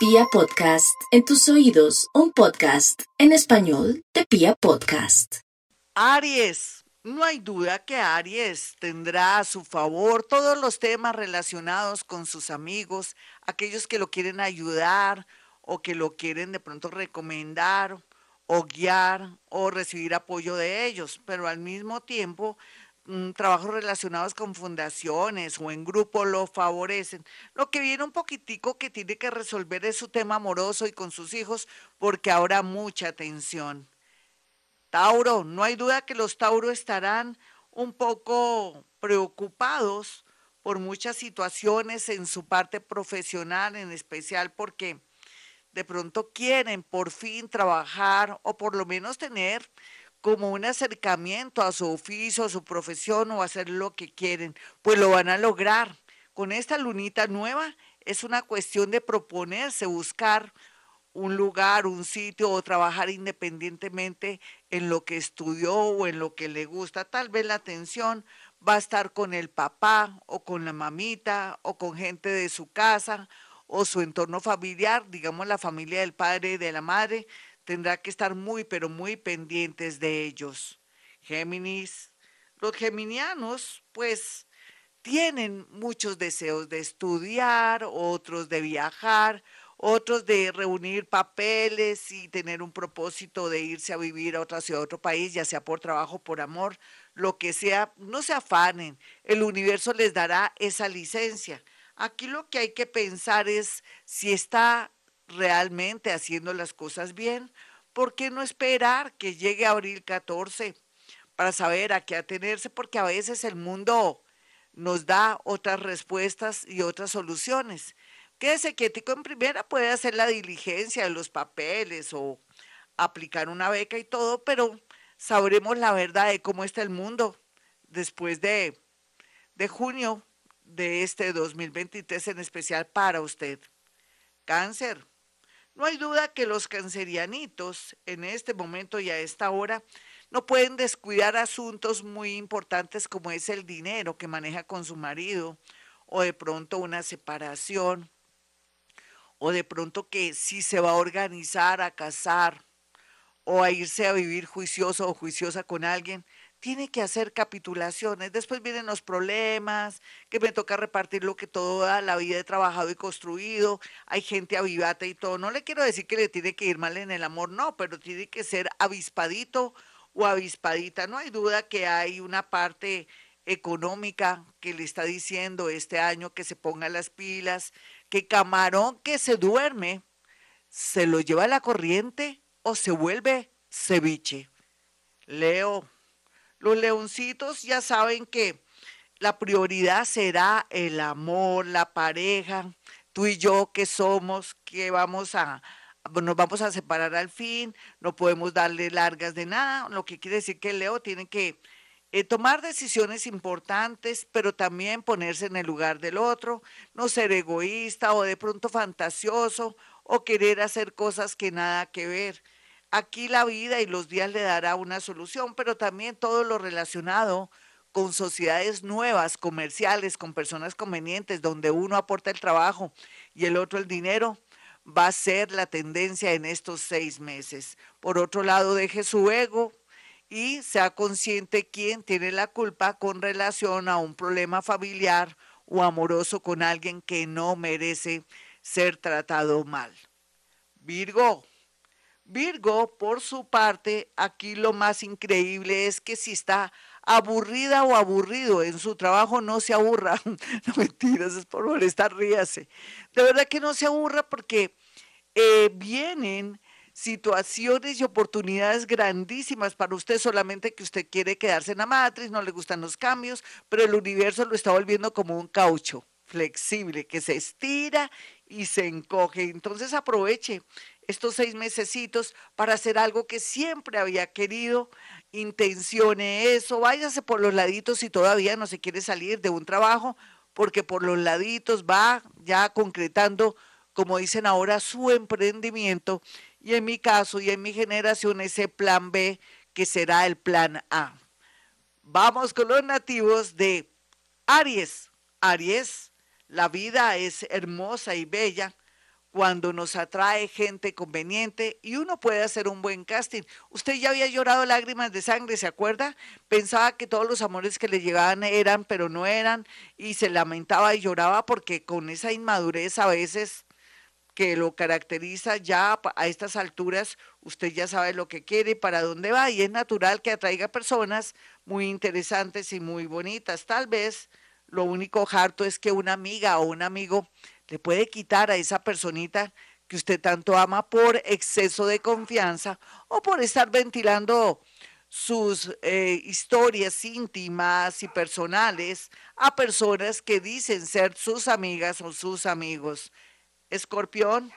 Pia Podcast, en tus oídos, un podcast en español de Pia Podcast. Aries. No hay duda que Aries tendrá a su favor todos los temas relacionados con sus amigos, aquellos que lo quieren ayudar o que lo quieren de pronto recomendar o guiar o recibir apoyo de ellos, pero al mismo tiempo Mm, trabajos relacionados con fundaciones o en grupo lo favorecen. Lo que viene un poquitico que tiene que resolver es su tema amoroso y con sus hijos porque habrá mucha tensión. Tauro, no hay duda que los Tauro estarán un poco preocupados por muchas situaciones en su parte profesional, en especial porque de pronto quieren por fin trabajar o por lo menos tener como un acercamiento a su oficio, a su profesión o hacer lo que quieren, pues lo van a lograr. Con esta lunita nueva es una cuestión de proponerse, buscar un lugar, un sitio o trabajar independientemente en lo que estudió o en lo que le gusta. Tal vez la atención va a estar con el papá o con la mamita o con gente de su casa o su entorno familiar, digamos la familia del padre y de la madre, tendrá que estar muy, pero muy pendientes de ellos. Géminis, los geminianos, pues, tienen muchos deseos de estudiar, otros de viajar, otros de reunir papeles y tener un propósito de irse a vivir a otra ciudad, a otro país, ya sea por trabajo, por amor, lo que sea, no se afanen, el universo les dará esa licencia. Aquí lo que hay que pensar es si está realmente haciendo las cosas bien, ¿por qué no esperar que llegue abril 14 para saber a qué atenerse? Porque a veces el mundo nos da otras respuestas y otras soluciones. Quédese quietico en primera, puede hacer la diligencia de los papeles o aplicar una beca y todo, pero sabremos la verdad de cómo está el mundo después de, de junio de este 2023, en especial para usted. Cáncer. No hay duda que los cancerianitos en este momento y a esta hora no pueden descuidar asuntos muy importantes como es el dinero que maneja con su marido o de pronto una separación o de pronto que si se va a organizar a casar o a irse a vivir juicioso o juiciosa con alguien, tiene que hacer capitulaciones. Después vienen los problemas, que me toca repartir lo que toda la vida he trabajado y construido. Hay gente avivata y todo. No le quiero decir que le tiene que ir mal en el amor, no, pero tiene que ser avispadito o avispadita. No hay duda que hay una parte económica que le está diciendo este año que se ponga las pilas, que camarón que se duerme, se lo lleva a la corriente o se vuelve ceviche. Leo. Los leoncitos ya saben que la prioridad será el amor, la pareja, tú y yo que somos, que vamos a, nos vamos a separar al fin, no podemos darle largas de nada, lo que quiere decir que Leo tiene que eh, tomar decisiones importantes, pero también ponerse en el lugar del otro, no ser egoísta o de pronto fantasioso o querer hacer cosas que nada que ver. Aquí la vida y los días le dará una solución, pero también todo lo relacionado con sociedades nuevas, comerciales, con personas convenientes, donde uno aporta el trabajo y el otro el dinero, va a ser la tendencia en estos seis meses. Por otro lado, deje su ego y sea consciente quién tiene la culpa con relación a un problema familiar o amoroso con alguien que no merece ser tratado mal. Virgo, Virgo, por su parte, aquí lo más increíble es que si está aburrida o aburrido en su trabajo, no se aburra. no mentiras, es por molestar, ríase. De verdad que no se aburra porque eh, vienen situaciones y oportunidades grandísimas para usted, solamente que usted quiere quedarse en la matriz, no le gustan los cambios, pero el universo lo está volviendo como un caucho flexible que se estira y se encoge. Entonces aproveche estos seis mesecitos para hacer algo que siempre había querido, intencione eso, váyase por los laditos si todavía no se quiere salir de un trabajo, porque por los laditos va ya concretando, como dicen ahora, su emprendimiento y en mi caso y en mi generación ese plan B que será el plan A. Vamos con los nativos de Aries. Aries, la vida es hermosa y bella cuando nos atrae gente conveniente y uno puede hacer un buen casting. Usted ya había llorado lágrimas de sangre, ¿se acuerda? Pensaba que todos los amores que le llegaban eran, pero no eran, y se lamentaba y lloraba porque con esa inmadurez a veces que lo caracteriza ya a estas alturas, usted ya sabe lo que quiere y para dónde va, y es natural que atraiga personas muy interesantes y muy bonitas. Tal vez lo único harto es que una amiga o un amigo le puede quitar a esa personita que usted tanto ama por exceso de confianza o por estar ventilando sus eh, historias íntimas y personales a personas que dicen ser sus amigas o sus amigos. Escorpión,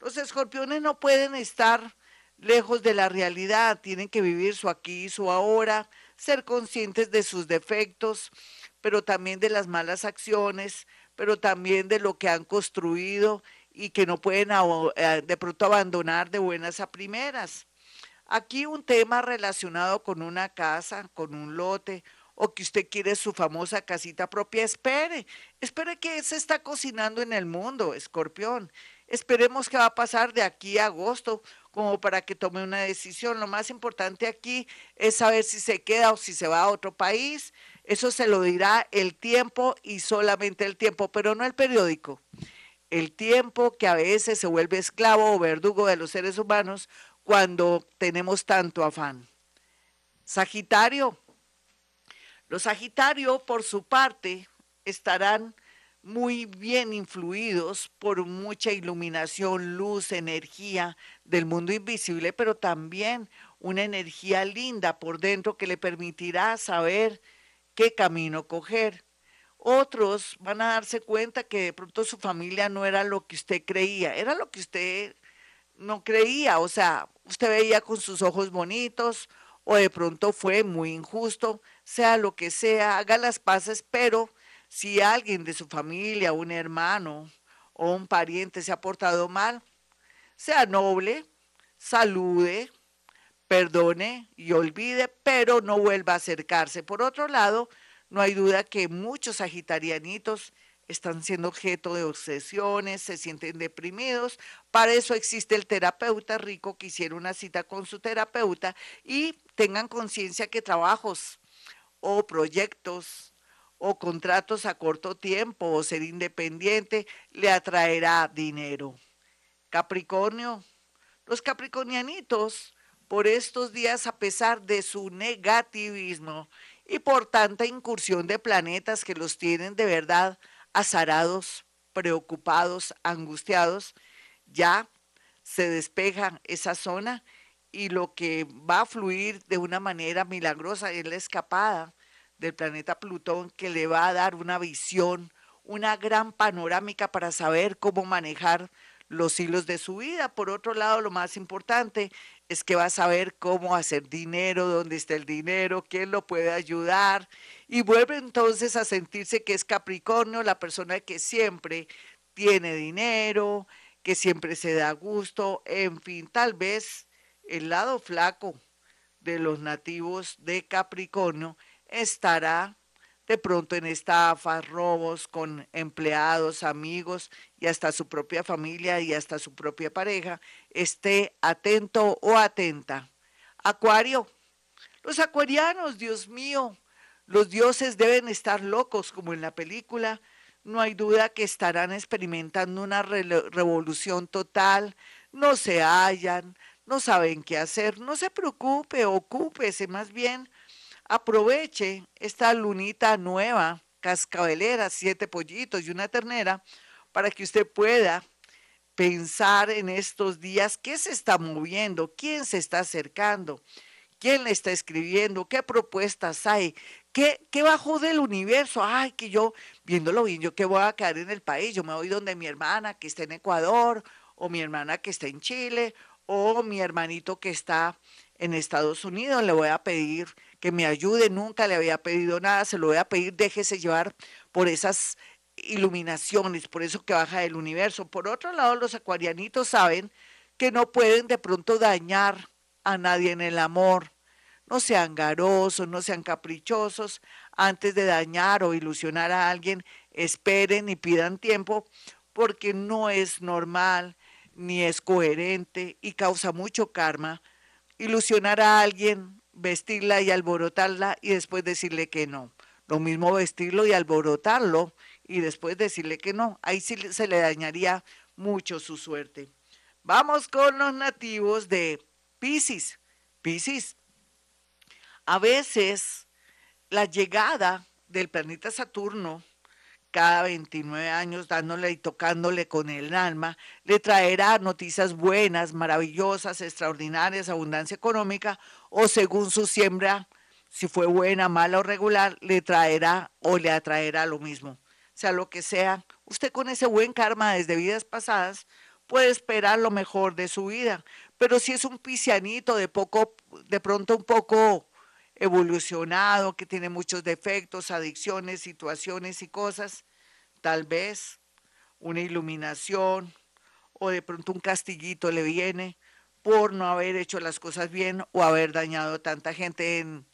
los escorpiones no pueden estar lejos de la realidad, tienen que vivir su aquí y su ahora, ser conscientes de sus defectos, pero también de las malas acciones, pero también de lo que han construido y que no pueden eh, de pronto abandonar de buenas a primeras. Aquí un tema relacionado con una casa, con un lote, o que usted quiere su famosa casita propia, espere, espere que se está cocinando en el mundo, escorpión. Esperemos qué va a pasar de aquí a agosto como para que tome una decisión. Lo más importante aquí es saber si se queda o si se va a otro país, eso se lo dirá el tiempo y solamente el tiempo, pero no el periódico. El tiempo que a veces se vuelve esclavo o verdugo de los seres humanos cuando tenemos tanto afán. Sagitario. Los Sagitario, por su parte, estarán muy bien influidos por mucha iluminación, luz, energía del mundo invisible, pero también una energía linda por dentro que le permitirá saber qué camino coger. Otros van a darse cuenta que de pronto su familia no era lo que usted creía, era lo que usted no creía, o sea, usted veía con sus ojos bonitos o de pronto fue muy injusto, sea lo que sea, haga las paces, pero si alguien de su familia, un hermano o un pariente se ha portado mal, sea noble, salude, perdone y olvide, pero no vuelva a acercarse. Por otro lado, no hay duda que muchos sagitarianitos están siendo objeto de obsesiones, se sienten deprimidos. Para eso existe el terapeuta rico que hiciera una cita con su terapeuta y tengan conciencia que trabajos o proyectos o contratos a corto tiempo o ser independiente le atraerá dinero. Capricornio, los capricornianitos por estos días a pesar de su negativismo y por tanta incursión de planetas que los tienen de verdad azarados, preocupados, angustiados, ya se despeja esa zona y lo que va a fluir de una manera milagrosa es la escapada del planeta Plutón que le va a dar una visión, una gran panorámica para saber cómo manejar los hilos de su vida. Por otro lado, lo más importante es que va a saber cómo hacer dinero, dónde está el dinero, quién lo puede ayudar y vuelve entonces a sentirse que es Capricornio, la persona que siempre tiene dinero, que siempre se da gusto, en fin, tal vez el lado flaco de los nativos de Capricornio estará de pronto en estafas, robos con empleados, amigos y hasta su propia familia y hasta su propia pareja, esté atento o atenta. Acuario, los acuarianos, Dios mío, los dioses deben estar locos como en la película. No hay duda que estarán experimentando una revolución total, no se hallan, no saben qué hacer, no se preocupe, ocúpese más bien aproveche esta lunita nueva, cascabelera, siete pollitos y una ternera, para que usted pueda pensar en estos días qué se está moviendo, quién se está acercando, quién le está escribiendo, qué propuestas hay, qué, qué bajó del universo. Ay, que yo, viéndolo bien, yo que voy a quedar en el país, yo me voy donde mi hermana que está en Ecuador, o mi hermana que está en Chile, o mi hermanito que está en Estados Unidos, le voy a pedir que me ayude, nunca le había pedido nada, se lo voy a pedir, déjese llevar por esas iluminaciones, por eso que baja del universo. Por otro lado, los acuarianitos saben que no pueden de pronto dañar a nadie en el amor. No sean garosos, no sean caprichosos. Antes de dañar o ilusionar a alguien, esperen y pidan tiempo, porque no es normal ni es coherente y causa mucho karma ilusionar a alguien, vestirla y alborotarla y después decirle que no. Lo mismo vestirlo y alborotarlo y después decirle que no. Ahí sí se le dañaría mucho su suerte. Vamos con los nativos de Pisces. Pisces. A veces la llegada del planeta Saturno cada 29 años dándole y tocándole con el alma, le traerá noticias buenas, maravillosas, extraordinarias, abundancia económica, o según su siembra, si fue buena, mala o regular, le traerá o le atraerá lo mismo. Sea lo que sea, usted con ese buen karma desde vidas pasadas puede esperar lo mejor de su vida, pero si es un pisianito de poco, de pronto un poco evolucionado, que tiene muchos defectos, adicciones, situaciones y cosas, tal vez una iluminación o de pronto un castillito le viene por no haber hecho las cosas bien o haber dañado tanta gente. En,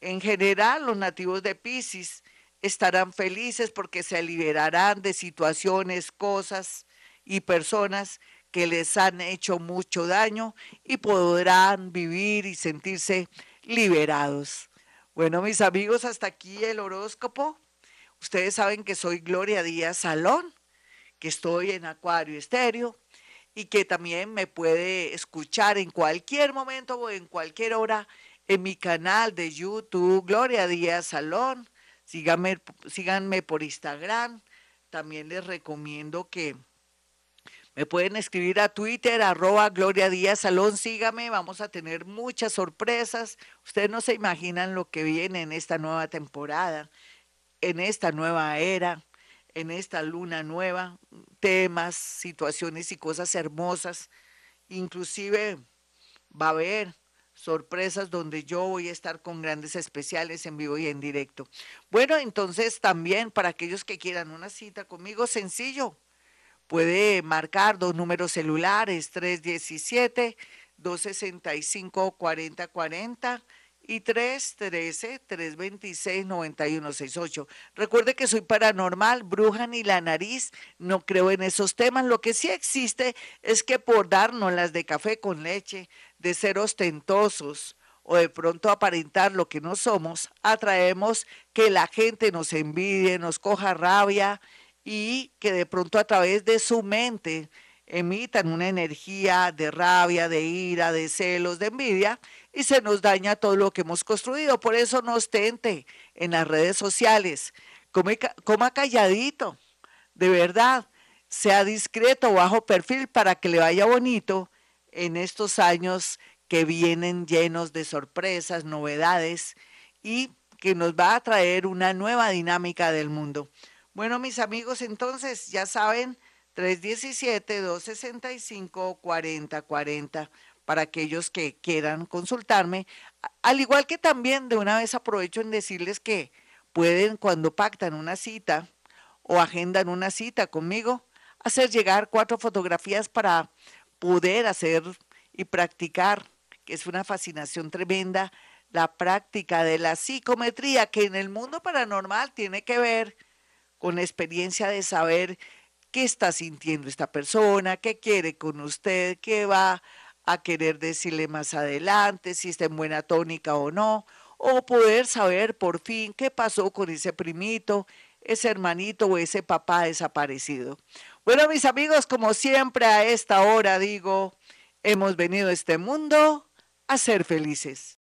en general, los nativos de Pisces estarán felices porque se liberarán de situaciones, cosas y personas que les han hecho mucho daño y podrán vivir y sentirse liberados. Bueno, mis amigos, hasta aquí el horóscopo. Ustedes saben que soy Gloria Díaz Salón, que estoy en Acuario Estéreo y que también me puede escuchar en cualquier momento o en cualquier hora en mi canal de YouTube, Gloria Díaz Salón. Síganme, síganme por Instagram. También les recomiendo que me pueden escribir a Twitter, arroba Gloria Díaz Salón, sígame, vamos a tener muchas sorpresas. Ustedes no se imaginan lo que viene en esta nueva temporada, en esta nueva era, en esta luna nueva, temas, situaciones y cosas hermosas. Inclusive va a haber sorpresas donde yo voy a estar con grandes especiales en vivo y en directo. Bueno, entonces también para aquellos que quieran una cita conmigo, sencillo, Puede marcar dos números celulares, 317-265-4040 y 313-326-9168. Recuerde que soy paranormal, bruja ni la nariz, no creo en esos temas. Lo que sí existe es que por darnos las de café con leche, de ser ostentosos, o de pronto aparentar lo que no somos, atraemos que la gente nos envidie, nos coja rabia y que de pronto a través de su mente emitan una energía de rabia, de ira, de celos, de envidia y se nos daña todo lo que hemos construido. Por eso no ostente en las redes sociales, coma, calladito, de verdad, sea discreto, bajo perfil para que le vaya bonito en estos años que vienen llenos de sorpresas, novedades y que nos va a traer una nueva dinámica del mundo. Bueno, mis amigos, entonces ya saben, 317-265-4040 para aquellos que quieran consultarme. Al igual que también de una vez aprovecho en decirles que pueden cuando pactan una cita o agendan una cita conmigo, hacer llegar cuatro fotografías para poder hacer y practicar, que es una fascinación tremenda, la práctica de la psicometría, que en el mundo paranormal tiene que ver con la experiencia de saber qué está sintiendo esta persona, qué quiere con usted, qué va a querer decirle más adelante, si está en buena tónica o no, o poder saber por fin qué pasó con ese primito, ese hermanito o ese papá desaparecido. Bueno, mis amigos, como siempre a esta hora digo, hemos venido a este mundo a ser felices.